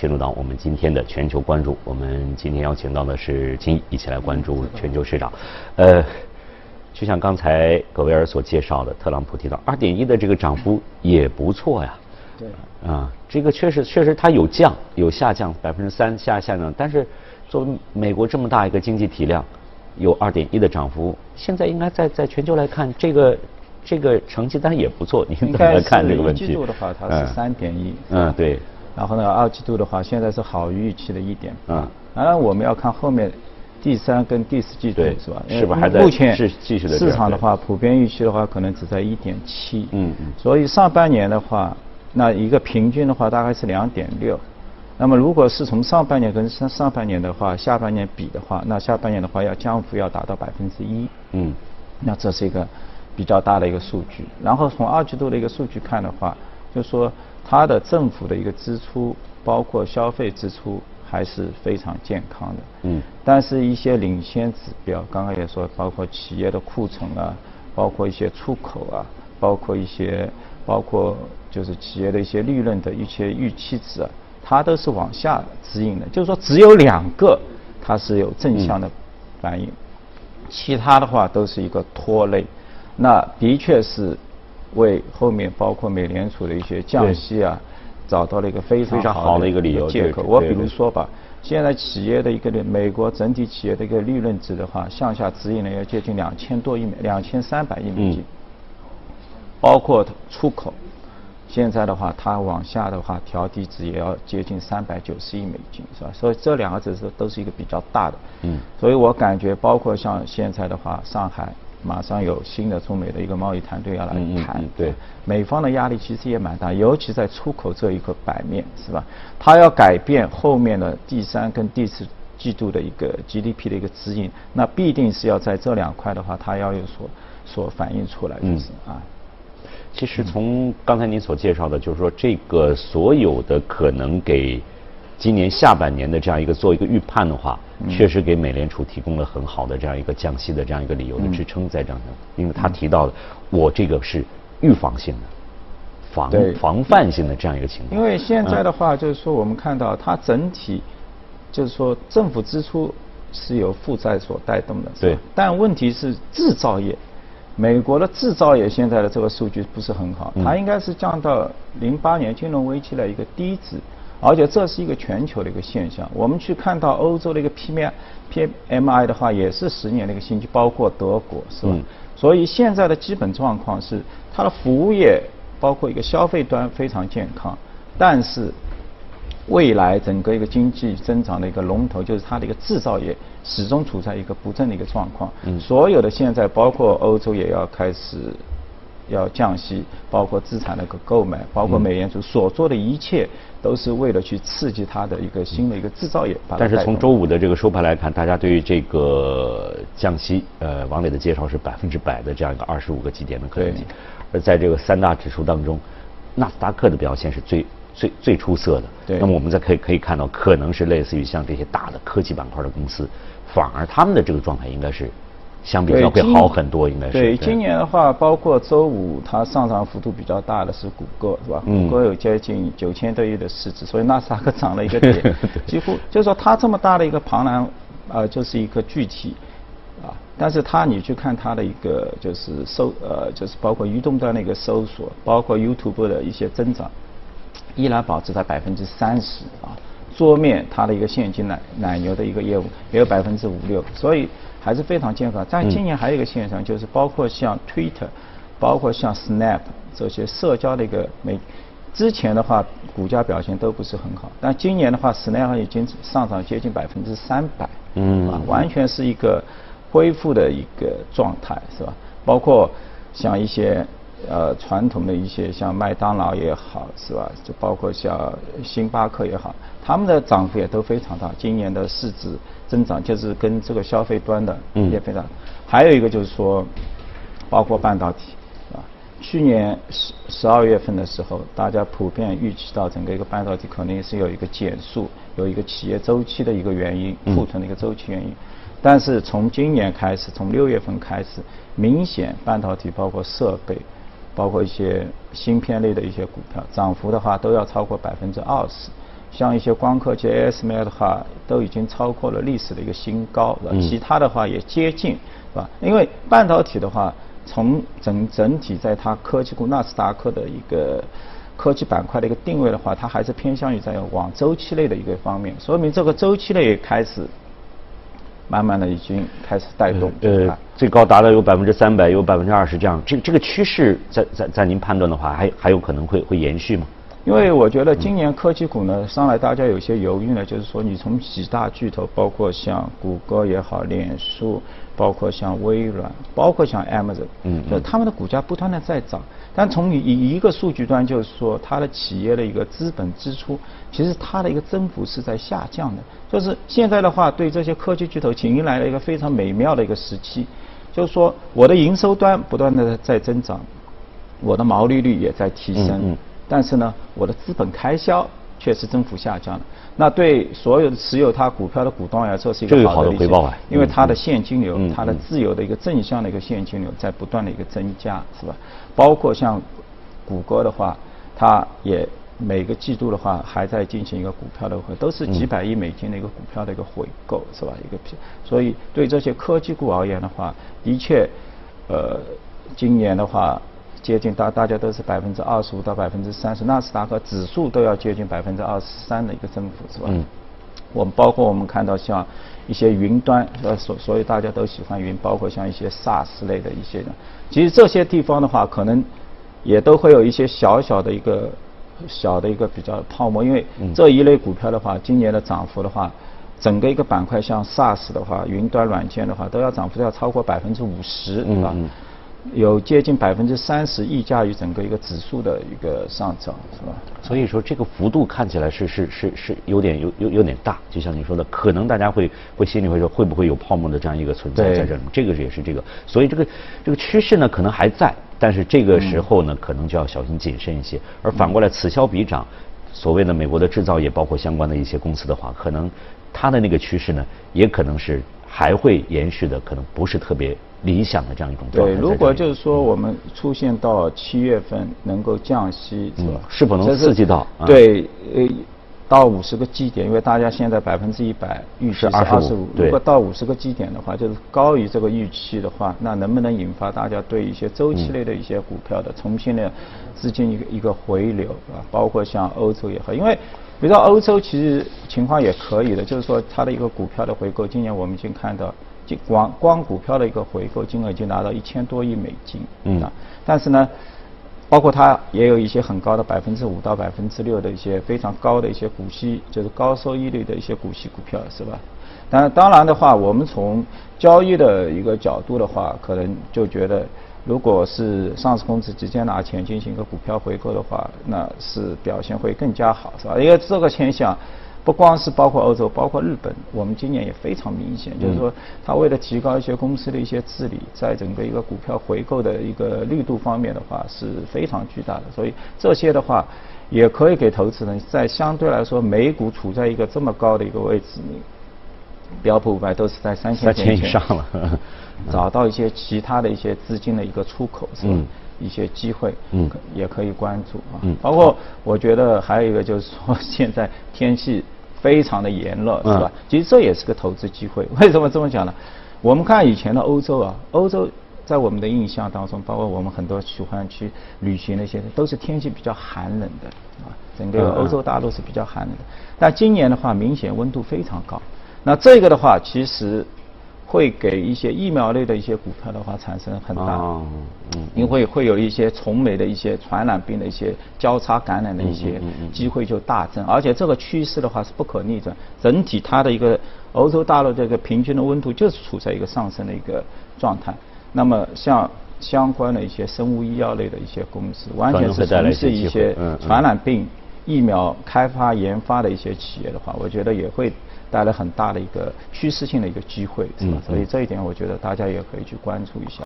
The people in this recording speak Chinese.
进入到我们今天的全球关注，我们今天邀请到的是金毅，一起来关注全球市场。呃，就像刚才葛维尔所介绍的，特朗普提到二点一的这个涨幅也不错呀。对。啊，这个确实确实它有降有下降百分之三下下降，但是作为美国这么大一个经济体量，有二点一的涨幅，现在应该在在全球来看，这个这个成绩单也不错。您怎么看这个问题？一季度的话，它是三点一。嗯，对。然后呢，二季度的话，现在是好于预期的一点。嗯。当然，我们要看后面第三跟第四季度是吧？是不是还在？目前是继续的。市场的话，普遍预期的话，可能只在一点七。嗯嗯。所以上半年的话，那一个平均的话大概是两点六。那么如果是从上半年跟上上半年的话，下半年比的话，那下半年的话要降幅要达到百分之一。嗯。那这是一个比较大的一个数据。然后从二季度的一个数据看的话，就说。它的政府的一个支出，包括消费支出，还是非常健康的。嗯。但是，一些领先指标，刚刚也说，包括企业的库存啊，包括一些出口啊，包括一些，包括就是企业的一些利润的一些预期值啊，它都是往下指引的。就是说，只有两个它是有正向的反应，其他的话都是一个拖累。那的确是。为后面包括美联储的一些降息啊，找到了一个非常好的一个理由借口。我比如说吧，现在企业的一个美国整体企业的一个利润值的话，向下指引了要接近两千多亿美，两千三百亿美金。包括出口，现在的话它往下的话调低值也要接近三百九十亿美金，是吧？所以这两个指数都是一个比较大的。嗯。所以我感觉，包括像现在的话，上海。马上有新的中美的一个贸易团队要来谈，对，美方的压力其实也蛮大，尤其在出口这一个版面，是吧？他要改变后面的第三跟第四季度的一个 GDP 的一个指引，那必定是要在这两块的话，他要有所所反映出来，就是啊。其实从刚才您所介绍的，就是说这个所有的可能给。今年下半年的这样一个做一个预判的话，确实给美联储提供了很好的这样一个降息的这样一个理由的支撑在这样因为他提到的，我这个是预防性的、防防范性的这样一个情况。因为现在的话，就是说我们看到它整体，就是说政府支出是由负债所带动的，对。但问题是制造业，美国的制造业现在的这个数据不是很好，它应该是降到零八年金融危机的一个低值。而且这是一个全球的一个现象。我们去看到欧洲的一个 PMI、PMI 的话，也是十年的一个新低，包括德国，是吧？所以现在的基本状况是，它的服务业包括一个消费端非常健康，但是未来整个一个经济增长的一个龙头就是它的一个制造业，始终处在一个不振的一个状况。所有的现在包括欧洲也要开始。要降息，包括资产的一个购买，包括美联储所做的一切，都是为了去刺激它的一个新的一个制造业。但是从周五的这个收盘来看，大家对于这个降息，呃，王磊的介绍是百分之百的这样一个二十五个基点的可能性。而在这个三大指数当中，纳斯达克的表现是最最最出色的。对。那么我们再可以可以看到，可能是类似于像这些大的科技板块的公司，反而他们的这个状态应该是。相比较会好很多，应该是。对，今年的话，包括周五它上涨幅度比较大的是谷歌，是吧？谷歌有接近九千多亿的市值，所以纳斯达克涨了一个 点，几乎就是说它这么大的一个庞然，呃，就是一个具体，啊，但是它你去看它的一个就是搜，呃，就是包括移动端的一个搜索，包括 YouTube 的一些增长，依然保持在百分之三十啊。桌面它的一个现金奶奶牛的一个业务也有百分之五六，所以。还是非常健康，但今年还有一个现象，就是包括像 Twitter，包括像 Snap 这些社交的一个媒，之前的话股价表现都不是很好，但今年的话，Snap 已经上涨接近百分之三百，嗯，啊，完全是一个恢复的一个状态，是吧？包括像一些呃传统的一些像麦当劳也好，是吧？就包括像星巴克也好，他们的涨幅也都非常大，今年的市值。增长就是跟这个消费端的也非常，还有一个就是说，包括半导体，啊，去年十十二月份的时候，大家普遍预期到整个一个半导体肯定是有一个减速，有一个企业周期的一个原因，库存的一个周期原因。但是从今年开始，从六月份开始，明显半导体包括设备，包括一些芯片类的一些股票，涨幅的话都要超过百分之二十。像一些光刻机 ASML 的话，都已经超过了历史的一个新高，是吧？其他的话也接近，是吧？因为半导体的话，从整整体在它科技股纳斯达克的一个科技板块的一个定位的话，它还是偏向于在往周期类的一个方面，说明这个周期类开始慢慢的已经开始带动。呃，最高达到有百分之三百，有百分之二十这样，这这个趋势在在在您判断的话，还还有可能会会延续吗？因为我觉得今年科技股呢上来，大家有些犹豫呢，就是说你从几大巨头，包括像谷歌也好，脸书，包括像微软，包括像 Amazon，嗯，就他们的股价不断的在涨，但从一一个数据端就是说，它的企业的一个资本支出，其实它的一个增幅是在下降的，就是现在的话，对这些科技巨头，迎来了一个非常美妙的一个时期，就是说我的营收端不断的在增长，我的毛利率也在提升。但是呢，我的资本开销却是增幅下降了。那对所有的持有它股票的股东来说是一个好的回报啊，因为它的现金流，它的自由的一个正向的一个现金流在不断的一个增加，是吧？包括像谷歌的话，它也每个季度的话还在进行一个股票的回，都是几百亿美金的一个股票的一个回购，是吧？一个，所以对这些科技股而言的话，的确，呃，今年的话。接近大大家都是百分之二十五到百分之三十，纳斯达克指数都要接近百分之二十三的一个增幅，是吧？嗯。我们包括我们看到像一些云端，呃，所所以大家都喜欢云，包括像一些 SaaS 类的一些的，其实这些地方的话，可能也都会有一些小小的一个小的一个比较泡沫，因为这一类股票的话，今年的涨幅的话，整个一个板块像 SaaS 的话，云端软件的话，都要涨幅要超过百分之五十，是吧？有接近百分之三十溢价于整个一个指数的一个上涨，是吧？所以说这个幅度看起来是是是是有点有有有点大，就像你说的，可能大家会会心里会说会不会有泡沫的这样一个存在在这里，这个也是这个，所以这个这个趋势呢可能还在，但是这个时候呢可能就要小心谨慎一些。而反过来此消彼长，所谓的美国的制造业包括相关的一些公司的话，可能它的那个趋势呢也可能是还会延续的，可能不是特别。理想的这样一种状态。对，如果就是说我们出现到七月份能够降息，是吧？是否能刺激到？对，呃，到五十个基点，因为大家现在百分之一百预期是二十五，如果到五十个基点的话，就是高于这个预期的话，那能不能引发大家对一些周期类的一些股票的重新的资金一个一个回流啊？包括像欧洲也好，因为比如说欧洲其实情况也可以的，就是说它的一个股票的回购，今年我们已经看到。光光股票的一个回购金额已经达到一千多亿美金，嗯，啊但是呢，包括它也有一些很高的百分之五到百分之六的一些非常高的一些股息，就是高收益率的一些股息股票，是吧？但当然的话，我们从交易的一个角度的话，可能就觉得，如果是上市公司直接拿钱进行一个股票回购的话，那是表现会更加好，是吧？因为这个现象。不光是包括欧洲，包括日本，我们今年也非常明显，就是说，它为了提高一些公司的一些治理，在整个一个股票回购的一个力度方面的话，是非常巨大的。所以这些的话，也可以给投资人，在相对来说，美股处在一个这么高的一个位置，标普五百都是在三千以上了，找到一些其他的一些资金的一个出口，是吧？一些机会，嗯，也可以关注啊。嗯，包括我觉得还有一个就是说，现在天气非常的炎热，是吧？其实这也是个投资机会。为什么这么讲呢？我们看以前的欧洲啊，欧洲在我们的印象当中，包括我们很多喜欢去旅行那些，都是天气比较寒冷的啊。整个欧洲大陆是比较寒冷的。但今年的话，明显温度非常高。那这个的话，其实。会给一些疫苗类的一些股票的话产生很大，嗯，因为会有一些从美的一些传染病的一些交叉感染的一些机会就大增，而且这个趋势的话是不可逆转，整体它的一个欧洲大陆这个平均的温度就是处在一个上升的一个状态。那么像相关的一些生物医药类的一些公司，完全是从事一些传染病疫苗开发研发的一些企业的话，我觉得也会。带来很大的一个趋势性的一个机会，是吧？所以这一点，我觉得大家也可以去关注一下。